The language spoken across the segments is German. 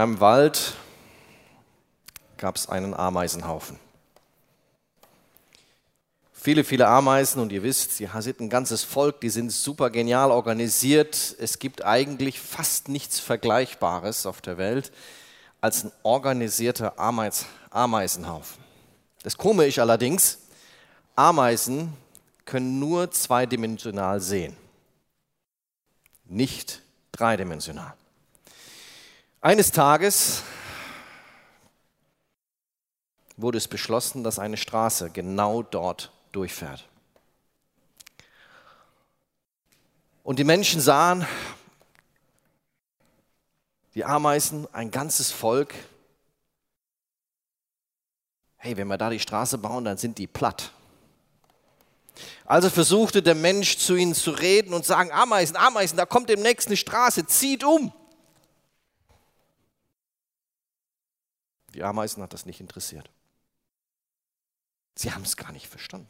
einem Wald gab es einen Ameisenhaufen. Viele, viele Ameisen und ihr wisst, sie sind ein ganzes Volk, die sind super genial organisiert. Es gibt eigentlich fast nichts Vergleichbares auf der Welt als ein organisierter Ameis Ameisenhaufen. Das Komische allerdings, Ameisen können nur zweidimensional sehen, nicht dreidimensional. Eines Tages wurde es beschlossen, dass eine Straße genau dort durchfährt. Und die Menschen sahen, die Ameisen, ein ganzes Volk. Hey, wenn wir da die Straße bauen, dann sind die platt. Also versuchte der Mensch zu ihnen zu reden und sagen, Ameisen, Ameisen, da kommt demnächst eine Straße, zieht um. Die Ameisen hat das nicht interessiert. Sie haben es gar nicht verstanden.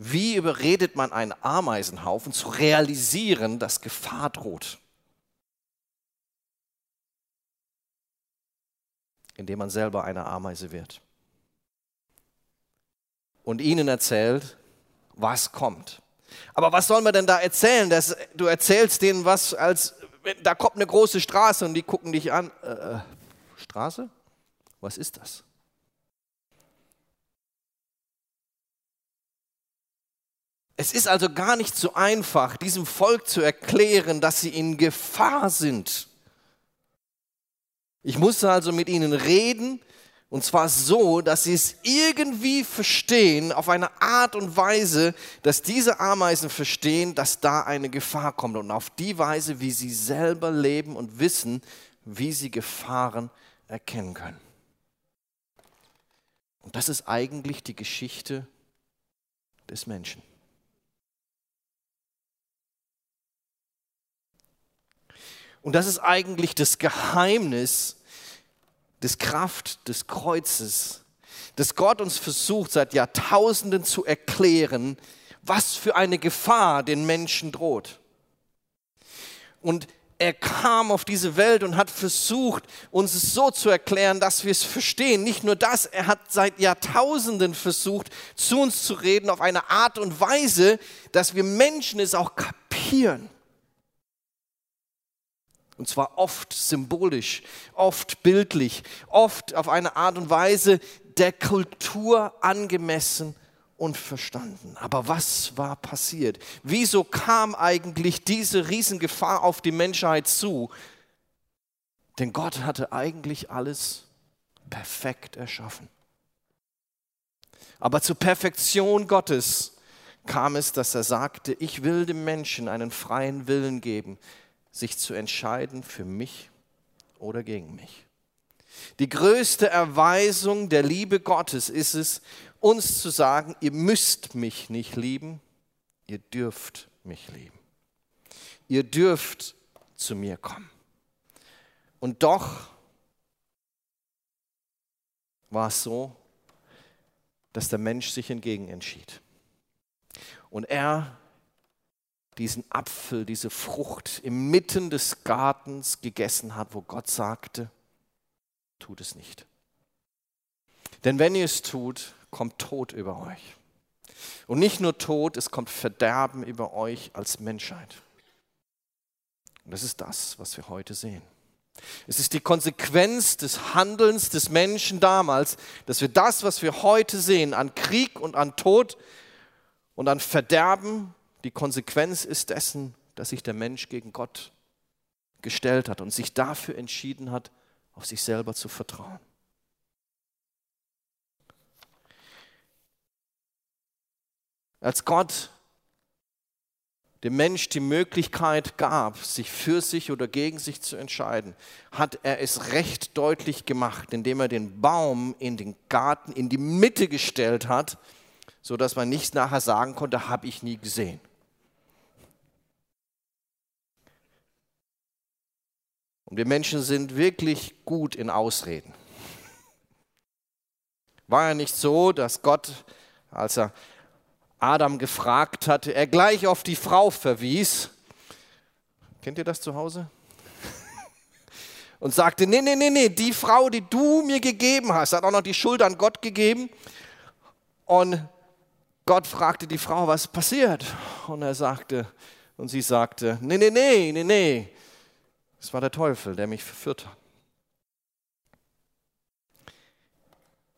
Wie überredet man einen Ameisenhaufen zu realisieren, dass Gefahr droht? Indem man selber eine Ameise wird. Und ihnen erzählt, was kommt. Aber was soll man denn da erzählen? Das, du erzählst denen was, als da kommt eine große Straße und die gucken dich an. Äh, äh, Straße? Was ist das? Es ist also gar nicht so einfach, diesem Volk zu erklären, dass sie in Gefahr sind. Ich musste also mit ihnen reden, und zwar so, dass sie es irgendwie verstehen, auf eine Art und Weise, dass diese Ameisen verstehen, dass da eine Gefahr kommt. Und auf die Weise, wie sie selber leben und wissen, wie sie Gefahren erkennen können. Und das ist eigentlich die Geschichte des Menschen. Und das ist eigentlich das Geheimnis des Kraft des Kreuzes, dass Gott uns versucht seit Jahrtausenden zu erklären, was für eine Gefahr den Menschen droht. Und er kam auf diese Welt und hat versucht, uns es so zu erklären, dass wir es verstehen. Nicht nur das, er hat seit Jahrtausenden versucht, zu uns zu reden auf eine Art und Weise, dass wir Menschen es auch kapieren. Und zwar oft symbolisch, oft bildlich, oft auf eine Art und Weise der Kultur angemessen und verstanden. Aber was war passiert? Wieso kam eigentlich diese Riesengefahr auf die Menschheit zu? Denn Gott hatte eigentlich alles perfekt erschaffen. Aber zur Perfektion Gottes kam es, dass er sagte, ich will dem Menschen einen freien Willen geben, sich zu entscheiden für mich oder gegen mich. Die größte Erweisung der Liebe Gottes ist es, uns zu sagen, ihr müsst mich nicht lieben, ihr dürft mich lieben. Ihr dürft zu mir kommen. Und doch war es so, dass der Mensch sich entgegen entschied. Und er diesen Apfel, diese Frucht inmitten des Gartens gegessen hat, wo Gott sagte, tut es nicht. Denn wenn ihr es tut, kommt Tod über euch. Und nicht nur Tod, es kommt Verderben über euch als Menschheit. Und das ist das, was wir heute sehen. Es ist die Konsequenz des Handelns des Menschen damals, dass wir das, was wir heute sehen, an Krieg und an Tod und an Verderben die Konsequenz ist dessen, dass sich der Mensch gegen Gott gestellt hat und sich dafür entschieden hat, auf sich selber zu vertrauen. Als Gott dem Mensch die Möglichkeit gab, sich für sich oder gegen sich zu entscheiden, hat er es recht deutlich gemacht, indem er den Baum in den Garten in die Mitte gestellt hat, sodass man nicht nachher sagen konnte, habe ich nie gesehen. Und wir Menschen sind wirklich gut in Ausreden. War ja nicht so, dass Gott, als er Adam gefragt hatte, er gleich auf die Frau verwies. Kennt ihr das zu Hause? Und sagte, nee, nee, nee, nee, die Frau, die du mir gegeben hast, hat auch noch die Schuld an Gott gegeben. Und Gott fragte die Frau, was passiert? Und er sagte, und sie sagte, nee, nee, nee, nee, nee, es war der Teufel, der mich verführt hat.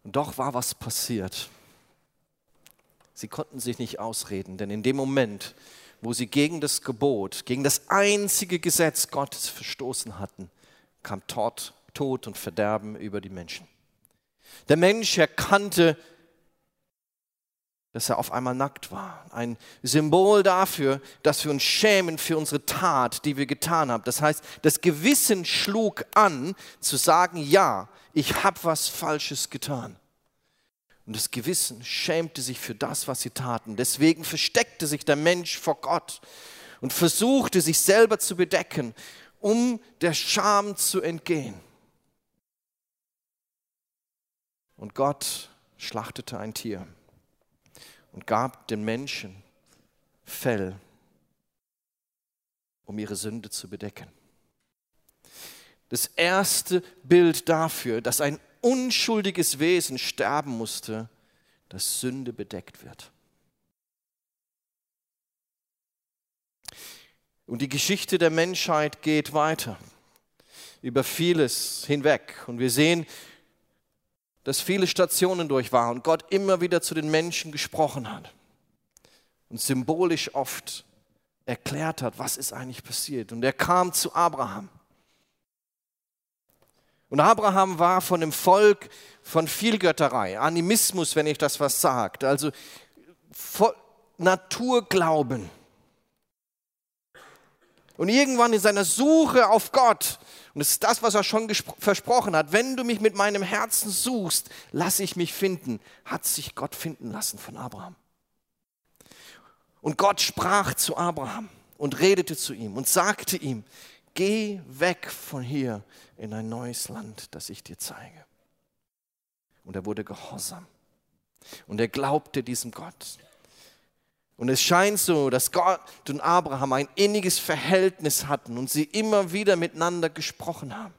Und doch war was passiert. Sie konnten sich nicht ausreden, denn in dem Moment, wo sie gegen das Gebot, gegen das einzige Gesetz Gottes verstoßen hatten, kam Tod, Tod und Verderben über die Menschen. Der Mensch erkannte, dass er auf einmal nackt war. Ein Symbol dafür, dass wir uns schämen für unsere Tat, die wir getan haben. Das heißt, das Gewissen schlug an, zu sagen, ja, ich habe was Falsches getan. Und das Gewissen schämte sich für das, was sie taten. Deswegen versteckte sich der Mensch vor Gott und versuchte sich selber zu bedecken, um der Scham zu entgehen. Und Gott schlachtete ein Tier und gab den Menschen Fell, um ihre Sünde zu bedecken. Das erste Bild dafür, dass ein unschuldiges Wesen sterben musste, dass Sünde bedeckt wird. Und die Geschichte der Menschheit geht weiter über vieles hinweg. Und wir sehen, dass viele Stationen durch waren und Gott immer wieder zu den Menschen gesprochen hat und symbolisch oft erklärt hat, was ist eigentlich passiert. Und er kam zu Abraham. Und Abraham war von dem Volk von Vielgötterei, Animismus, wenn ich das was sagt, also Naturglauben. Und irgendwann in seiner Suche auf Gott, und das ist das, was er schon versprochen hat, wenn du mich mit meinem Herzen suchst, lass ich mich finden, hat sich Gott finden lassen von Abraham. Und Gott sprach zu Abraham und redete zu ihm und sagte ihm, geh weg von hier in ein neues Land, das ich dir zeige. Und er wurde gehorsam. Und er glaubte diesem Gott. Und es scheint so, dass Gott und Abraham ein inniges Verhältnis hatten und sie immer wieder miteinander gesprochen haben.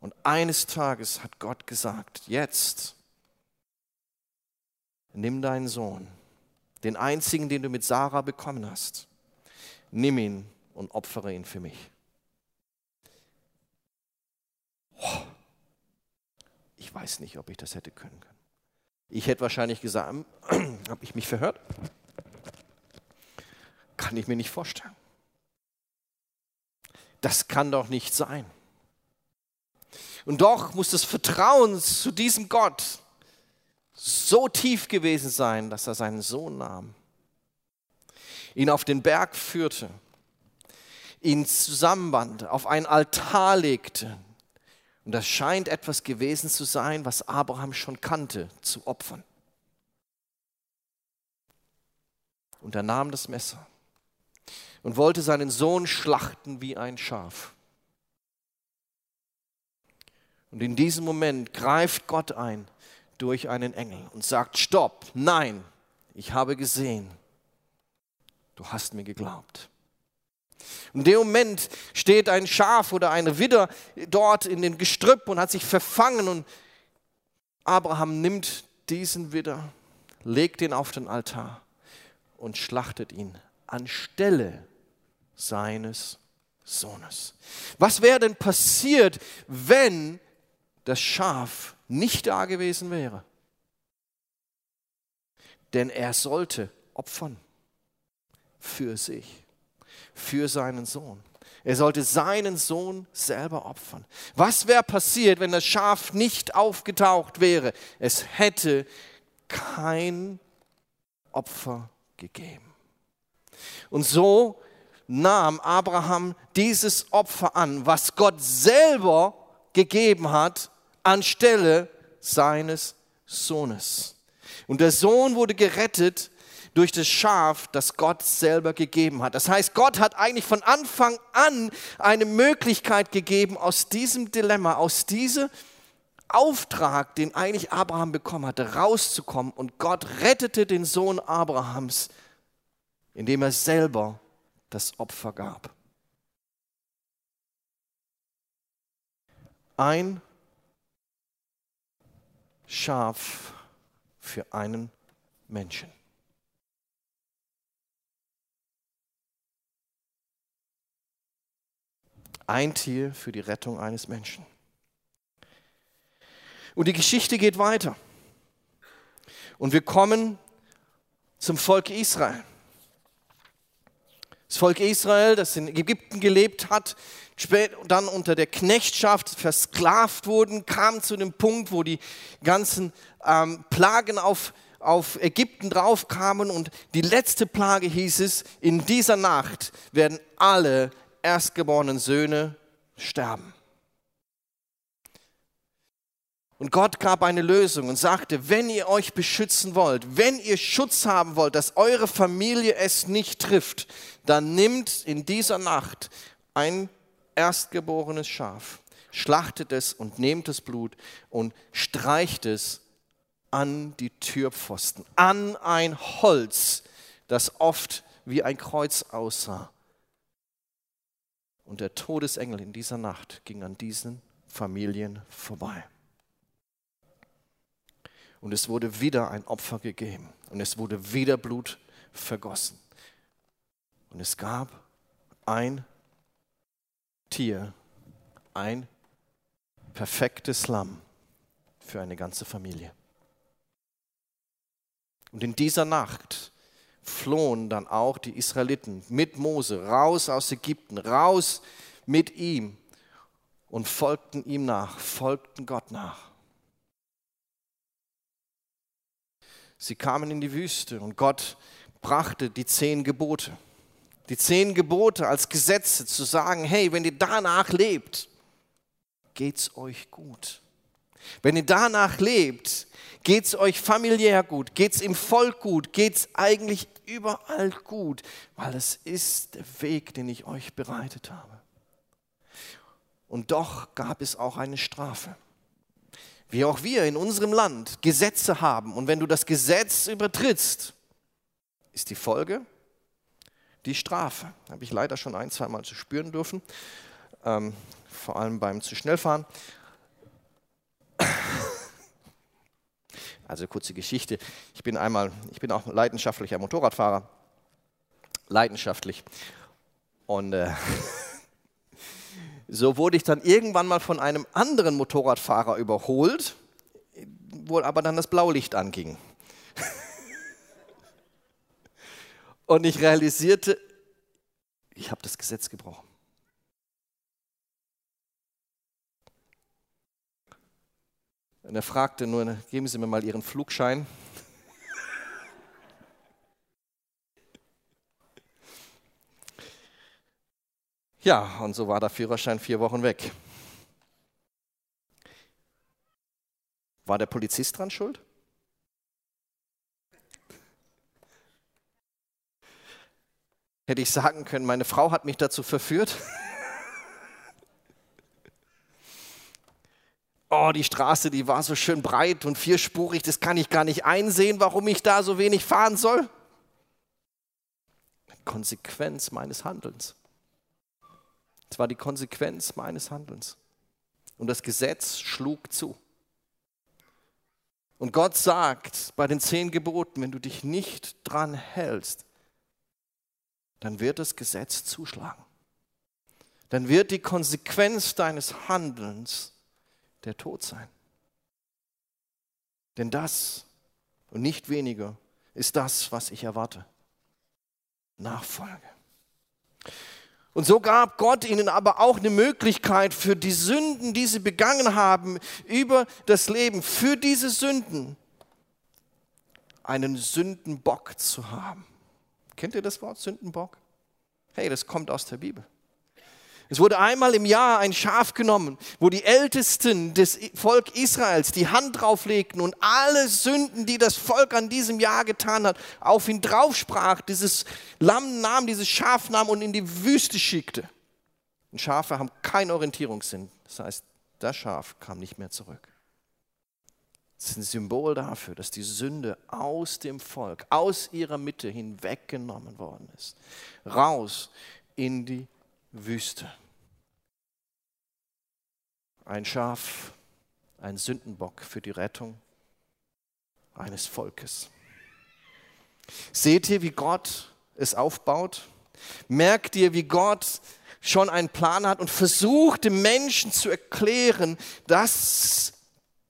Und eines Tages hat Gott gesagt, jetzt nimm deinen Sohn, den einzigen, den du mit Sarah bekommen hast, nimm ihn und opfere ihn für mich. Ich weiß nicht, ob ich das hätte können können. Ich hätte wahrscheinlich gesagt, habe ich mich verhört? Kann ich mir nicht vorstellen. Das kann doch nicht sein. Und doch muss das Vertrauen zu diesem Gott so tief gewesen sein, dass er seinen Sohn nahm, ihn auf den Berg führte, ihn zusammenband, auf einen Altar legte, und das scheint etwas gewesen zu sein, was Abraham schon kannte, zu opfern. Und er nahm das Messer und wollte seinen Sohn schlachten wie ein Schaf. Und in diesem Moment greift Gott ein durch einen Engel und sagt, stopp, nein, ich habe gesehen, du hast mir geglaubt. In dem Moment steht ein Schaf oder eine Widder dort in den Gestrüpp und hat sich verfangen und Abraham nimmt diesen Widder, legt ihn auf den Altar und schlachtet ihn anstelle seines Sohnes. Was wäre denn passiert, wenn das Schaf nicht da gewesen wäre? Denn er sollte opfern für sich für seinen Sohn. Er sollte seinen Sohn selber opfern. Was wäre passiert, wenn das Schaf nicht aufgetaucht wäre? Es hätte kein Opfer gegeben. Und so nahm Abraham dieses Opfer an, was Gott selber gegeben hat, anstelle seines Sohnes. Und der Sohn wurde gerettet durch das Schaf, das Gott selber gegeben hat. Das heißt, Gott hat eigentlich von Anfang an eine Möglichkeit gegeben, aus diesem Dilemma, aus diesem Auftrag, den eigentlich Abraham bekommen hatte, rauszukommen. Und Gott rettete den Sohn Abrahams, indem er selber das Opfer gab. Ein Schaf für einen Menschen. Ein Tier für die Rettung eines Menschen. Und die Geschichte geht weiter. Und wir kommen zum Volk Israel. Das Volk Israel, das in Ägypten gelebt hat, spät dann unter der Knechtschaft versklavt wurden, kam zu dem Punkt, wo die ganzen ähm, Plagen auf, auf Ägypten draufkamen und die letzte Plage hieß es, in dieser Nacht werden alle erstgeborenen Söhne sterben. Und Gott gab eine Lösung und sagte, wenn ihr euch beschützen wollt, wenn ihr Schutz haben wollt, dass eure Familie es nicht trifft, dann nimmt in dieser Nacht ein erstgeborenes Schaf, schlachtet es und nehmt das Blut und streicht es an die Türpfosten, an ein Holz, das oft wie ein Kreuz aussah. Und der Todesengel in dieser Nacht ging an diesen Familien vorbei. Und es wurde wieder ein Opfer gegeben. Und es wurde wieder Blut vergossen. Und es gab ein Tier, ein perfektes Lamm für eine ganze Familie. Und in dieser Nacht flohen dann auch die Israeliten mit Mose raus aus Ägypten, raus mit ihm und folgten ihm nach, folgten Gott nach. Sie kamen in die Wüste und Gott brachte die zehn Gebote. Die zehn Gebote als Gesetze zu sagen, hey, wenn ihr danach lebt, geht's euch gut. Wenn ihr danach lebt, geht's euch familiär gut, geht's im Volk gut, geht's eigentlich überall gut, weil es ist der Weg, den ich euch bereitet habe. Und doch gab es auch eine Strafe wie auch wir in unserem Land Gesetze haben. Und wenn du das Gesetz übertrittst, ist die Folge die Strafe. Habe ich leider schon ein, zwei Mal zu spüren dürfen, ähm, vor allem beim zu schnell fahren. Also kurze Geschichte. Ich bin einmal, ich bin auch leidenschaftlicher Motorradfahrer, leidenschaftlich. Und äh, So wurde ich dann irgendwann mal von einem anderen Motorradfahrer überholt, wo aber dann das Blaulicht anging. Und ich realisierte, ich habe das Gesetz gebrochen. Und er fragte nur, geben Sie mir mal Ihren Flugschein. Ja, und so war der Führerschein vier Wochen weg. War der Polizist dran schuld? Hätte ich sagen können, meine Frau hat mich dazu verführt. Oh, die Straße, die war so schön breit und vierspurig, das kann ich gar nicht einsehen, warum ich da so wenig fahren soll. Konsequenz meines Handelns. Es war die Konsequenz meines Handelns. Und das Gesetz schlug zu. Und Gott sagt bei den zehn Geboten, wenn du dich nicht dran hältst, dann wird das Gesetz zuschlagen. Dann wird die Konsequenz deines Handelns der Tod sein. Denn das und nicht weniger ist das, was ich erwarte. Nachfolge. Und so gab Gott ihnen aber auch eine Möglichkeit für die Sünden, die sie begangen haben, über das Leben, für diese Sünden einen Sündenbock zu haben. Kennt ihr das Wort Sündenbock? Hey, das kommt aus der Bibel. Es wurde einmal im Jahr ein Schaf genommen, wo die Ältesten des Volk Israels die Hand drauflegten und alle Sünden, die das Volk an diesem Jahr getan hat, auf ihn draufsprach, dieses Lamm nahm, dieses Schaf nahm und in die Wüste schickte. Und Schafe haben keinen Orientierungssinn. Das heißt, das Schaf kam nicht mehr zurück. Das ist ein Symbol dafür, dass die Sünde aus dem Volk, aus ihrer Mitte hinweggenommen worden ist. Raus in die Wüste. ein Schaf, ein Sündenbock für die Rettung eines Volkes. Seht ihr, wie Gott es aufbaut? Merkt ihr, wie Gott schon einen Plan hat und versucht dem Menschen zu erklären, dass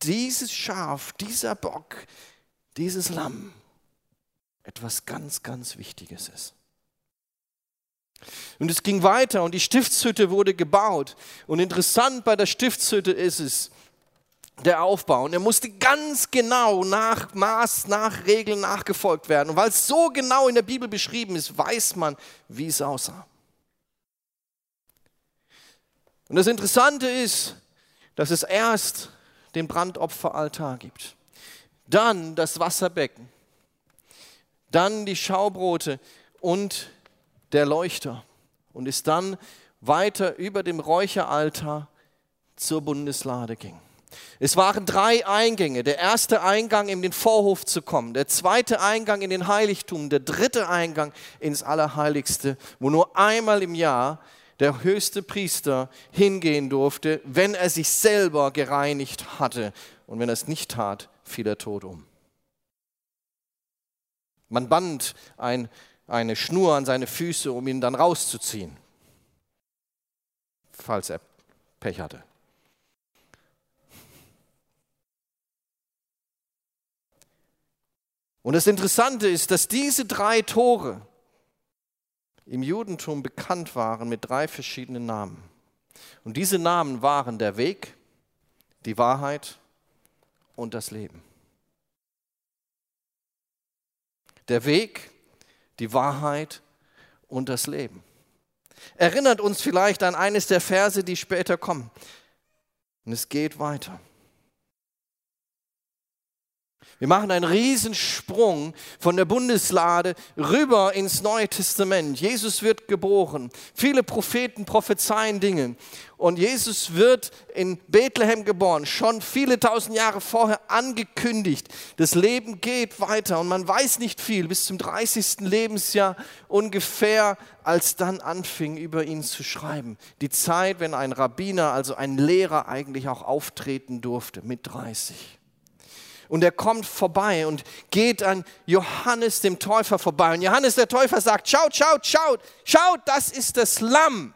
dieses Schaf, dieser Bock, dieses Lamm etwas ganz, ganz Wichtiges ist. Und es ging weiter und die Stiftshütte wurde gebaut. Und interessant bei der Stiftshütte ist es, der Aufbau. Und er musste ganz genau nach Maß, nach Regeln nachgefolgt werden. Und weil es so genau in der Bibel beschrieben ist, weiß man, wie es aussah. Und das Interessante ist, dass es erst den Brandopferaltar gibt, dann das Wasserbecken, dann die Schaubrote und der Leuchter und ist dann weiter über dem Räucheraltar zur Bundeslade ging. Es waren drei Eingänge. Der erste Eingang, in den Vorhof zu kommen. Der zweite Eingang in den Heiligtum. Der dritte Eingang ins Allerheiligste, wo nur einmal im Jahr der höchste Priester hingehen durfte, wenn er sich selber gereinigt hatte. Und wenn er es nicht tat, fiel er tot um. Man band ein, eine Schnur an seine Füße, um ihn dann rauszuziehen, falls er Pech hatte. Und das Interessante ist, dass diese drei Tore im Judentum bekannt waren mit drei verschiedenen Namen. Und diese Namen waren der Weg, die Wahrheit und das Leben. Der Weg, die Wahrheit und das Leben. Erinnert uns vielleicht an eines der Verse, die später kommen. Und es geht weiter. Wir machen einen Riesensprung von der Bundeslade rüber ins Neue Testament. Jesus wird geboren. Viele Propheten prophezeien Dinge. Und Jesus wird in Bethlehem geboren, schon viele tausend Jahre vorher angekündigt. Das Leben geht weiter und man weiß nicht viel, bis zum 30. Lebensjahr ungefähr, als dann anfing, über ihn zu schreiben. Die Zeit, wenn ein Rabbiner, also ein Lehrer eigentlich auch auftreten durfte, mit 30. Und er kommt vorbei und geht an Johannes dem Täufer vorbei. Und Johannes der Täufer sagt, schaut, schaut, schaut, schaut, das ist das Lamm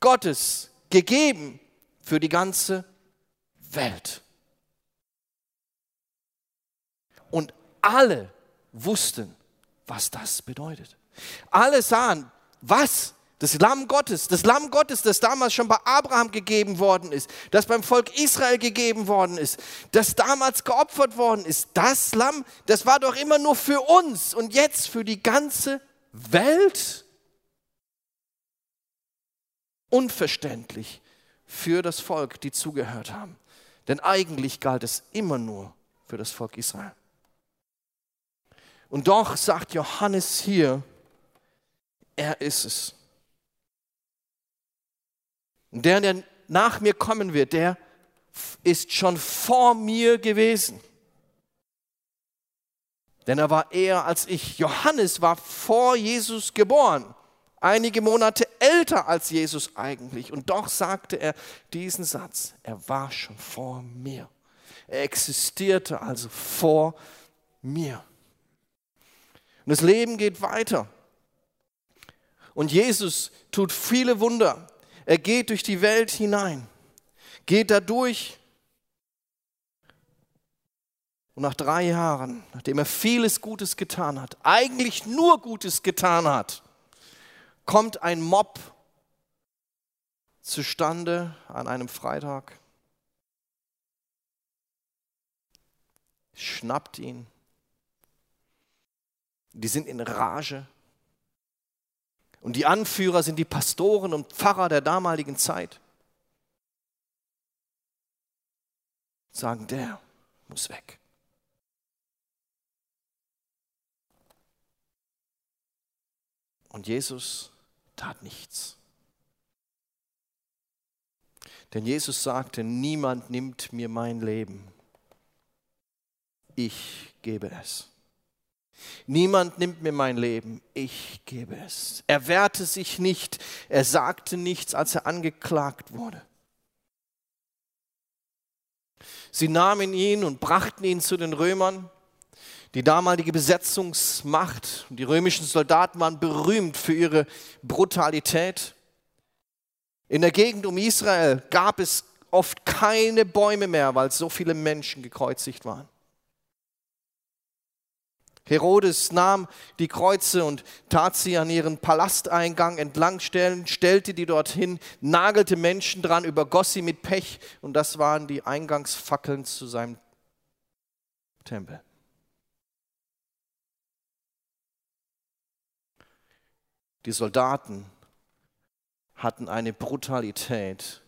Gottes, gegeben für die ganze Welt. Und alle wussten, was das bedeutet. Alle sahen, was das Lamm Gottes, das Lamm Gottes, das damals schon bei Abraham gegeben worden ist, das beim Volk Israel gegeben worden ist, das damals geopfert worden ist. Das Lamm, das war doch immer nur für uns und jetzt für die ganze Welt. Unverständlich für das Volk, die zugehört haben. Denn eigentlich galt es immer nur für das Volk Israel. Und doch sagt Johannes hier, er ist es. Und der, der nach mir kommen wird, der ist schon vor mir gewesen. Denn er war eher als ich. Johannes war vor Jesus geboren, einige Monate älter als Jesus eigentlich. Und doch sagte er diesen Satz, er war schon vor mir. Er existierte also vor mir. Und das Leben geht weiter. Und Jesus tut viele Wunder. Er geht durch die Welt hinein, geht da durch. Und nach drei Jahren, nachdem er vieles Gutes getan hat, eigentlich nur Gutes getan hat, kommt ein Mob zustande an einem Freitag, schnappt ihn. Die sind in Rage und die Anführer sind die Pastoren und Pfarrer der damaligen Zeit. Sagen, der muss weg. Und Jesus tat nichts. Denn Jesus sagte, niemand nimmt mir mein Leben. Ich gebe es. Niemand nimmt mir mein Leben, ich gebe es. Er wehrte sich nicht, er sagte nichts, als er angeklagt wurde. Sie nahmen ihn und brachten ihn zu den Römern. Die damalige Besetzungsmacht die römischen Soldaten waren berühmt für ihre Brutalität. In der Gegend um Israel gab es oft keine Bäume mehr, weil so viele Menschen gekreuzigt waren. Herodes nahm die Kreuze und tat sie an ihren Palasteingang entlang stellen, stellte die dorthin, nagelte Menschen dran, übergoss sie mit Pech und das waren die Eingangsfackeln zu seinem Tempel. Die Soldaten hatten eine Brutalität,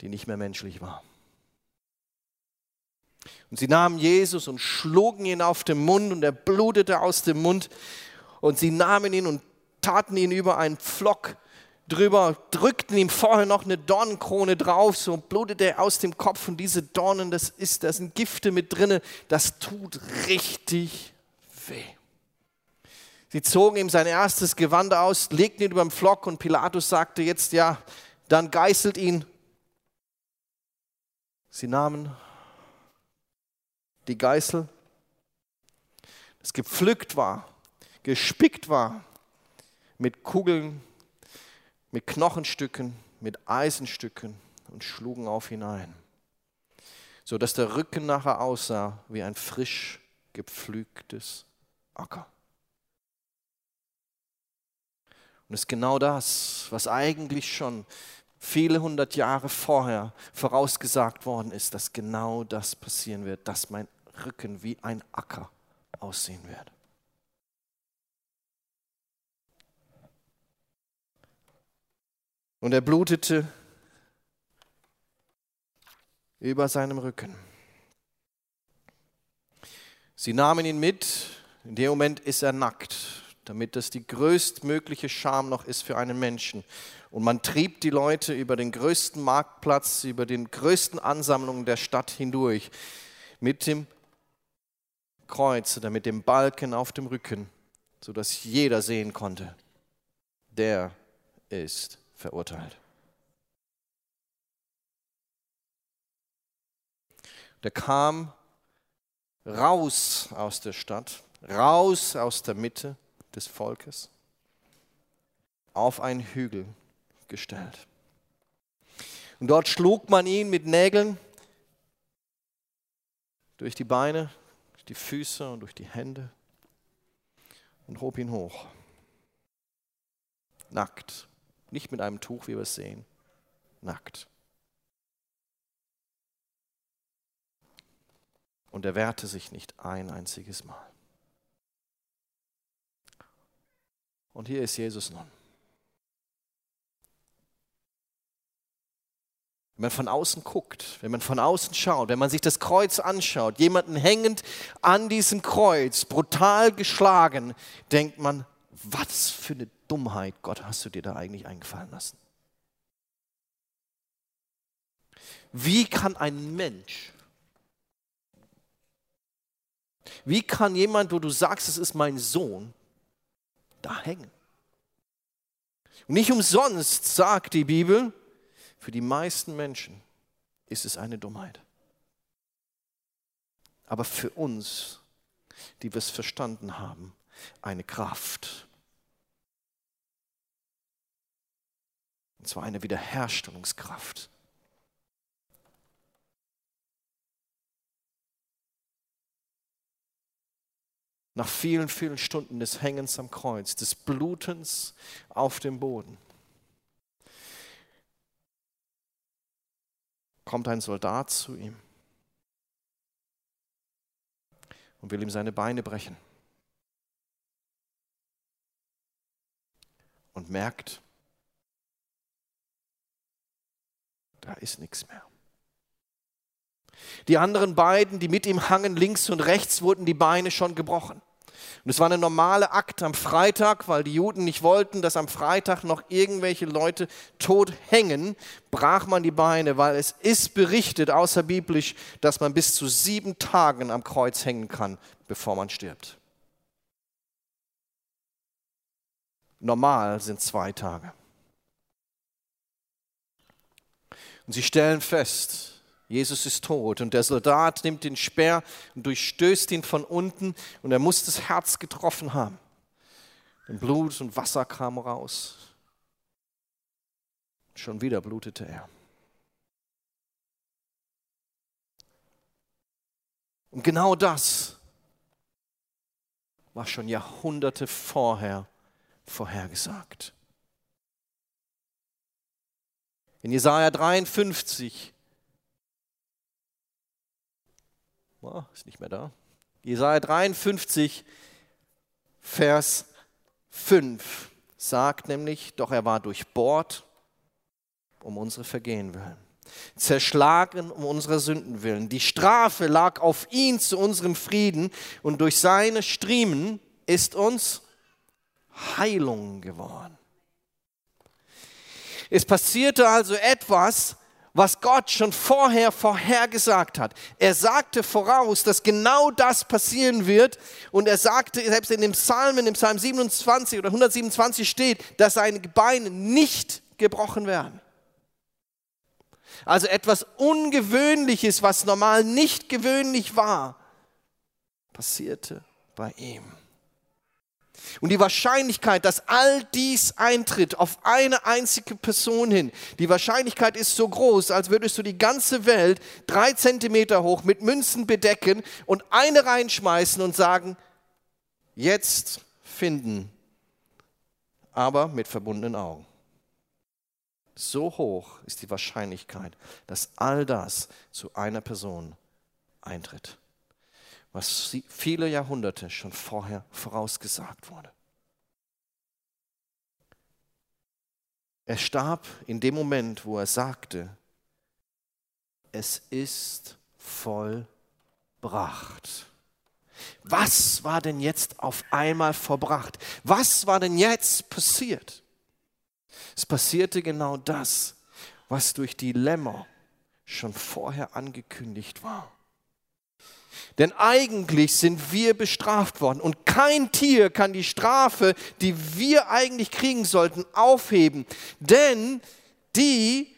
die nicht mehr menschlich war. Und sie nahmen Jesus und schlugen ihn auf den Mund und er blutete aus dem Mund. Und sie nahmen ihn und taten ihn über einen Pflock drüber, drückten ihm vorher noch eine Dornenkrone drauf, so blutete er aus dem Kopf. Und diese Dornen, das ist, da sind Gifte mit drinne, das tut richtig weh. Sie zogen ihm sein erstes Gewand aus, legten ihn über den Pflock und Pilatus sagte jetzt, ja, dann geißelt ihn. Sie nahmen die Geißel, das gepflückt war, gespickt war mit Kugeln, mit Knochenstücken, mit Eisenstücken und schlugen auf hinein, so dass der Rücken nachher aussah wie ein frisch gepflügtes Acker. Und es ist genau das, was eigentlich schon viele hundert Jahre vorher vorausgesagt worden ist, dass genau das passieren wird, dass mein Rücken wie ein Acker aussehen wird. Und er blutete über seinem Rücken. Sie nahmen ihn mit, in dem Moment ist er nackt damit das die größtmögliche Scham noch ist für einen Menschen. Und man trieb die Leute über den größten Marktplatz, über den größten Ansammlungen der Stadt hindurch mit dem Kreuz oder mit dem Balken auf dem Rücken, sodass jeder sehen konnte, der ist verurteilt. Der kam raus aus der Stadt, raus aus der Mitte des Volkes auf einen Hügel gestellt. Und dort schlug man ihn mit Nägeln durch die Beine, durch die Füße und durch die Hände und hob ihn hoch. Nackt. Nicht mit einem Tuch, wie wir es sehen. Nackt. Und er wehrte sich nicht ein einziges Mal. Und hier ist Jesus nun. Wenn man von außen guckt, wenn man von außen schaut, wenn man sich das Kreuz anschaut, jemanden hängend an diesem Kreuz, brutal geschlagen, denkt man, was für eine Dummheit, Gott, hast du dir da eigentlich eingefallen lassen? Wie kann ein Mensch, wie kann jemand, wo du sagst, es ist mein Sohn, da hängen. Und nicht umsonst sagt die Bibel, für die meisten Menschen ist es eine Dummheit. Aber für uns, die wir es verstanden haben, eine Kraft. Und zwar eine Wiederherstellungskraft. Nach vielen, vielen Stunden des Hängens am Kreuz, des Blutens auf dem Boden, kommt ein Soldat zu ihm und will ihm seine Beine brechen. Und merkt, da ist nichts mehr. Die anderen beiden, die mit ihm hangen, links und rechts, wurden die Beine schon gebrochen. Und es war eine normale Akt am Freitag, weil die Juden nicht wollten, dass am Freitag noch irgendwelche Leute tot hängen, brach man die Beine, weil es ist berichtet, außerbiblisch, dass man bis zu sieben Tagen am Kreuz hängen kann, bevor man stirbt. Normal sind zwei Tage. Und sie stellen fest, Jesus ist tot. Und der Soldat nimmt den Speer und durchstößt ihn von unten und er muss das Herz getroffen haben. Und Blut und Wasser kam raus. Schon wieder blutete er. Und genau das war schon Jahrhunderte vorher vorhergesagt. In Jesaja 53, oh, ist nicht mehr da, Jesaja 53, Vers 5 sagt nämlich, doch er war durchbohrt um unsere Vergehen willen, zerschlagen um unserer Sünden willen. Die Strafe lag auf ihn zu unserem Frieden und durch seine Striemen ist uns Heilung geworden. Es passierte also etwas, was Gott schon vorher vorhergesagt hat. Er sagte voraus, dass genau das passieren wird. Und er sagte, selbst in dem Psalmen, im Psalm 27 oder 127 steht, dass seine Beine nicht gebrochen werden. Also etwas Ungewöhnliches, was normal nicht gewöhnlich war, passierte bei ihm. Und die Wahrscheinlichkeit, dass all dies eintritt auf eine einzige Person hin, die Wahrscheinlichkeit ist so groß, als würdest du die ganze Welt drei Zentimeter hoch mit Münzen bedecken und eine reinschmeißen und sagen, jetzt finden, aber mit verbundenen Augen. So hoch ist die Wahrscheinlichkeit, dass all das zu einer Person eintritt was viele Jahrhunderte schon vorher vorausgesagt wurde. Er starb in dem Moment, wo er sagte, es ist vollbracht. Was war denn jetzt auf einmal verbracht? Was war denn jetzt passiert? Es passierte genau das, was durch die Lämmer schon vorher angekündigt war. Denn eigentlich sind wir bestraft worden und kein Tier kann die Strafe, die wir eigentlich kriegen sollten, aufheben. Denn die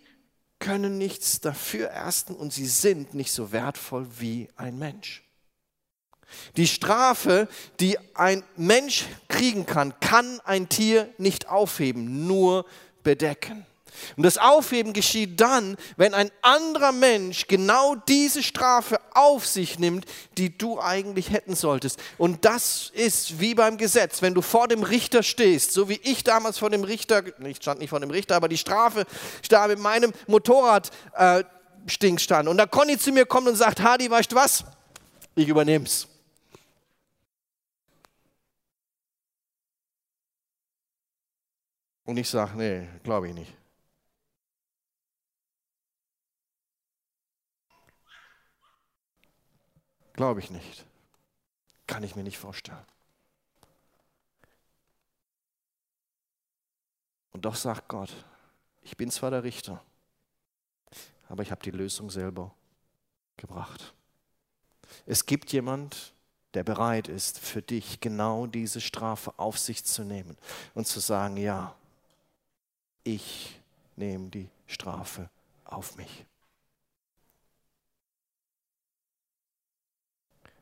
können nichts dafür ersten und sie sind nicht so wertvoll wie ein Mensch. Die Strafe, die ein Mensch kriegen kann, kann ein Tier nicht aufheben, nur bedecken. Und das Aufheben geschieht dann, wenn ein anderer Mensch genau diese Strafe auf sich nimmt, die du eigentlich hätten solltest. Und das ist wie beim Gesetz, wenn du vor dem Richter stehst, so wie ich damals vor dem Richter, ich stand nicht vor dem Richter, aber die Strafe da mit meinem Motorrad äh, stink stand. Und da Conny zu mir kommt und sagt, Hadi, weißt du was? Ich übernehm's. Und ich sage, nee, glaube ich nicht. Glaube ich nicht. Kann ich mir nicht vorstellen. Und doch sagt Gott, ich bin zwar der Richter, aber ich habe die Lösung selber gebracht. Es gibt jemand, der bereit ist, für dich genau diese Strafe auf sich zu nehmen und zu sagen, ja, ich nehme die Strafe auf mich.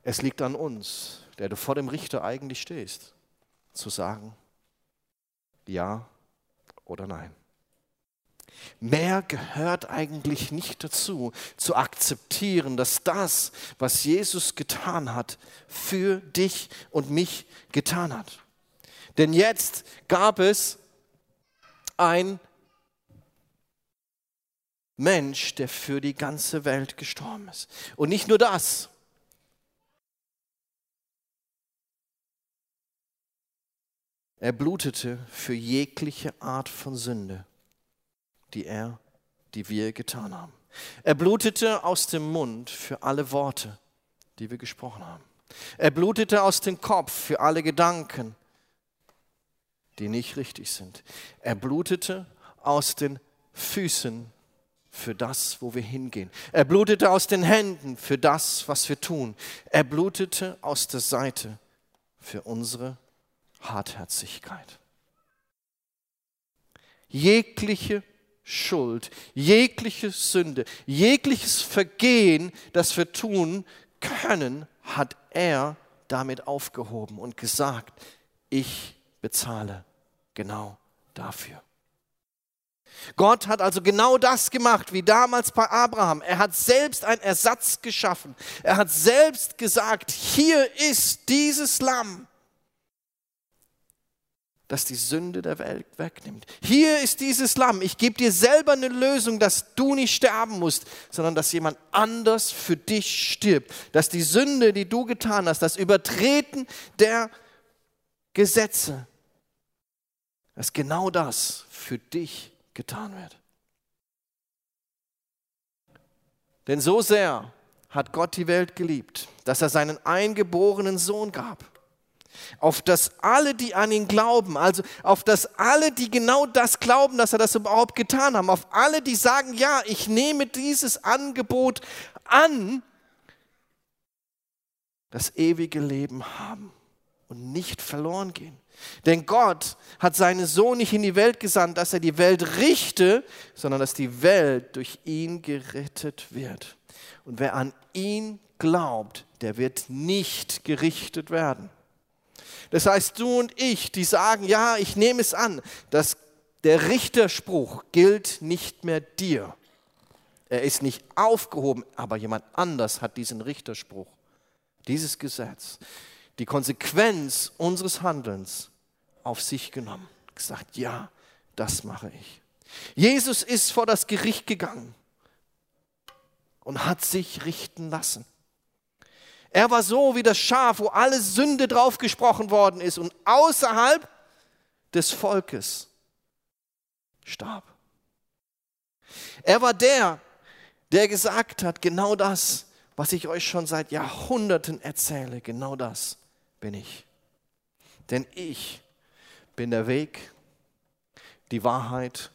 Es liegt an uns, der du vor dem Richter eigentlich stehst, zu sagen, ja oder nein. Mehr gehört eigentlich nicht dazu, zu akzeptieren, dass das, was Jesus getan hat, für dich und mich getan hat. Denn jetzt gab es ein Mensch, der für die ganze Welt gestorben ist. Und nicht nur das, Er blutete für jegliche Art von Sünde, die er, die wir getan haben. Er blutete aus dem Mund für alle Worte, die wir gesprochen haben. Er blutete aus dem Kopf für alle Gedanken, die nicht richtig sind. Er blutete aus den Füßen für das, wo wir hingehen. Er blutete aus den Händen für das, was wir tun. Er blutete aus der Seite für unsere Hartherzigkeit. Jegliche Schuld, jegliche Sünde, jegliches Vergehen, das wir tun können, hat er damit aufgehoben und gesagt, ich bezahle genau dafür. Gott hat also genau das gemacht wie damals bei Abraham. Er hat selbst einen Ersatz geschaffen. Er hat selbst gesagt, hier ist dieses Lamm das die Sünde der Welt wegnimmt. Hier ist dieses Lamm. Ich gebe dir selber eine Lösung, dass du nicht sterben musst, sondern dass jemand anders für dich stirbt. Dass die Sünde, die du getan hast, das Übertreten der Gesetze, dass genau das für dich getan wird. Denn so sehr hat Gott die Welt geliebt, dass er seinen eingeborenen Sohn gab auf das alle, die an ihn glauben, also auf das alle, die genau das glauben, dass er das überhaupt getan haben, auf alle, die sagen, ja, ich nehme dieses Angebot an, das ewige Leben haben und nicht verloren gehen. Denn Gott hat seinen Sohn nicht in die Welt gesandt, dass er die Welt richte, sondern dass die Welt durch ihn gerettet wird. Und wer an ihn glaubt, der wird nicht gerichtet werden. Das heißt, du und ich, die sagen, ja, ich nehme es an, dass der Richterspruch gilt nicht mehr dir. Er ist nicht aufgehoben, aber jemand anders hat diesen Richterspruch, dieses Gesetz, die Konsequenz unseres Handelns auf sich genommen. Gesagt, ja, das mache ich. Jesus ist vor das Gericht gegangen und hat sich richten lassen. Er war so wie das Schaf, wo alle Sünde draufgesprochen worden ist und außerhalb des Volkes starb. Er war der, der gesagt hat, genau das, was ich euch schon seit Jahrhunderten erzähle, genau das bin ich. Denn ich bin der Weg, die Wahrheit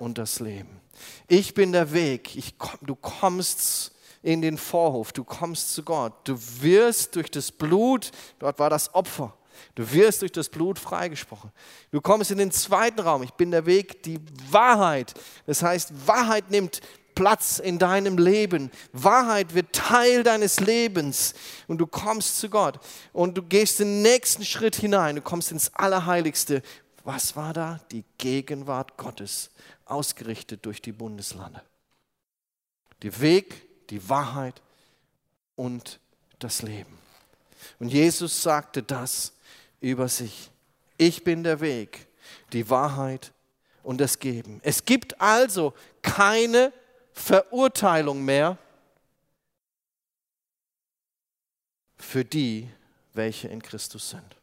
und das Leben. Ich bin der Weg. Ich, du kommst in den Vorhof, du kommst zu Gott, du wirst durch das Blut, dort war das Opfer, du wirst durch das Blut freigesprochen. Du kommst in den zweiten Raum, ich bin der Weg, die Wahrheit. Das heißt, Wahrheit nimmt Platz in deinem Leben. Wahrheit wird Teil deines Lebens und du kommst zu Gott und du gehst den nächsten Schritt hinein, du kommst ins Allerheiligste. Was war da? Die Gegenwart Gottes, ausgerichtet durch die Bundeslande. Der Weg die Wahrheit und das Leben. Und Jesus sagte das über sich. Ich bin der Weg, die Wahrheit und das Geben. Es gibt also keine Verurteilung mehr für die, welche in Christus sind.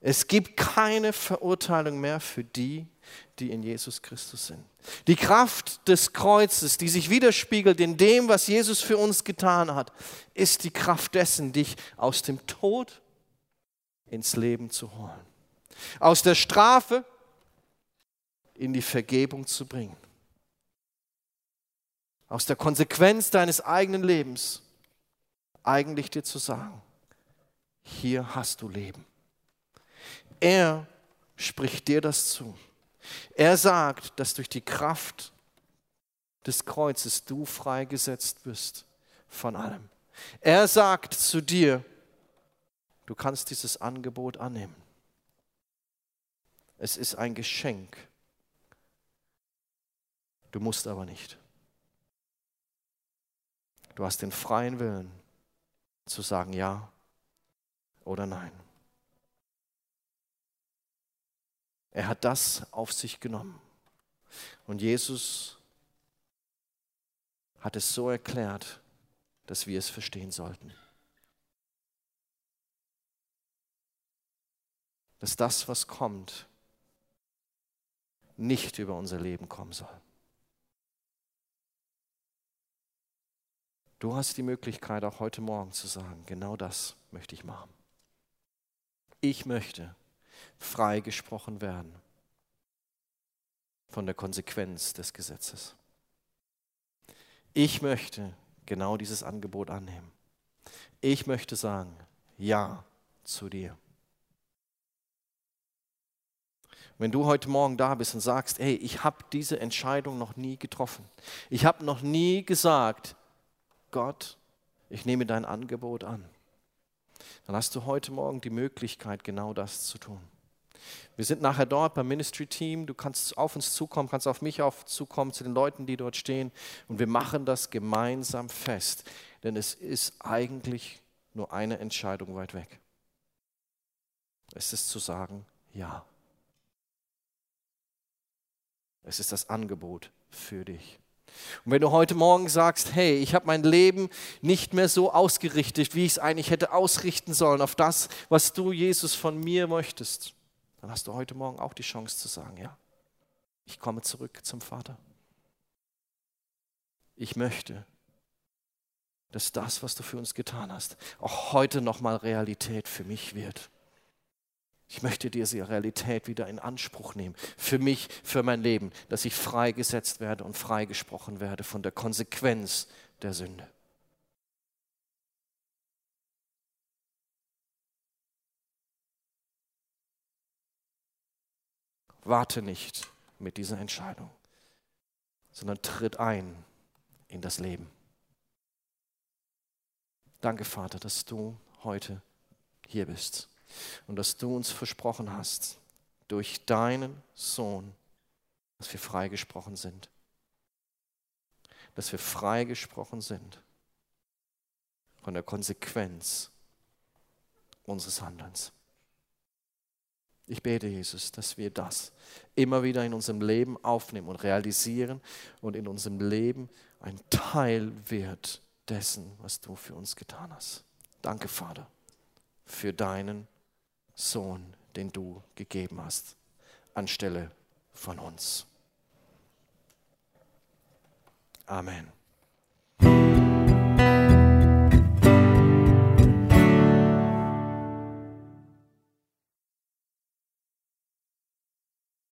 Es gibt keine Verurteilung mehr für die, die in Jesus Christus sind. Die Kraft des Kreuzes, die sich widerspiegelt in dem, was Jesus für uns getan hat, ist die Kraft dessen, dich aus dem Tod ins Leben zu holen. Aus der Strafe in die Vergebung zu bringen. Aus der Konsequenz deines eigenen Lebens eigentlich dir zu sagen, hier hast du Leben. Er spricht dir das zu. Er sagt, dass durch die Kraft des Kreuzes du freigesetzt wirst von allem. Er sagt zu dir, du kannst dieses Angebot annehmen. Es ist ein Geschenk. Du musst aber nicht. Du hast den freien Willen zu sagen ja oder nein. Er hat das auf sich genommen. Und Jesus hat es so erklärt, dass wir es verstehen sollten. Dass das, was kommt, nicht über unser Leben kommen soll. Du hast die Möglichkeit, auch heute Morgen zu sagen, genau das möchte ich machen. Ich möchte freigesprochen werden von der Konsequenz des Gesetzes. Ich möchte genau dieses Angebot annehmen. Ich möchte sagen, ja zu dir. Wenn du heute Morgen da bist und sagst, hey, ich habe diese Entscheidung noch nie getroffen. Ich habe noch nie gesagt, Gott, ich nehme dein Angebot an. Dann hast du heute Morgen die Möglichkeit, genau das zu tun. Wir sind nachher dort beim Ministry Team. Du kannst auf uns zukommen, kannst auf mich auf zukommen, zu den Leuten, die dort stehen. Und wir machen das gemeinsam fest. Denn es ist eigentlich nur eine Entscheidung weit weg. Es ist zu sagen, ja. Es ist das Angebot für dich. Und wenn du heute Morgen sagst, hey, ich habe mein Leben nicht mehr so ausgerichtet, wie ich es eigentlich hätte ausrichten sollen, auf das, was du, Jesus, von mir möchtest, dann hast du heute Morgen auch die Chance zu sagen, ja, ich komme zurück zum Vater. Ich möchte, dass das, was du für uns getan hast, auch heute nochmal Realität für mich wird. Ich möchte diese Realität wieder in Anspruch nehmen. Für mich, für mein Leben, dass ich freigesetzt werde und freigesprochen werde von der Konsequenz der Sünde. Warte nicht mit dieser Entscheidung, sondern tritt ein in das Leben. Danke, Vater, dass du heute hier bist und dass du uns versprochen hast, durch deinen Sohn, dass wir freigesprochen sind. Dass wir freigesprochen sind von der Konsequenz unseres Handelns. Ich bete, Jesus, dass wir das immer wieder in unserem Leben aufnehmen und realisieren und in unserem Leben ein Teil wird dessen, was du für uns getan hast. Danke, Vater, für deinen Sohn, den du gegeben hast, anstelle von uns. Amen.